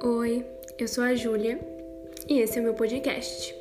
Oi, eu sou a Júlia e esse é o meu podcast.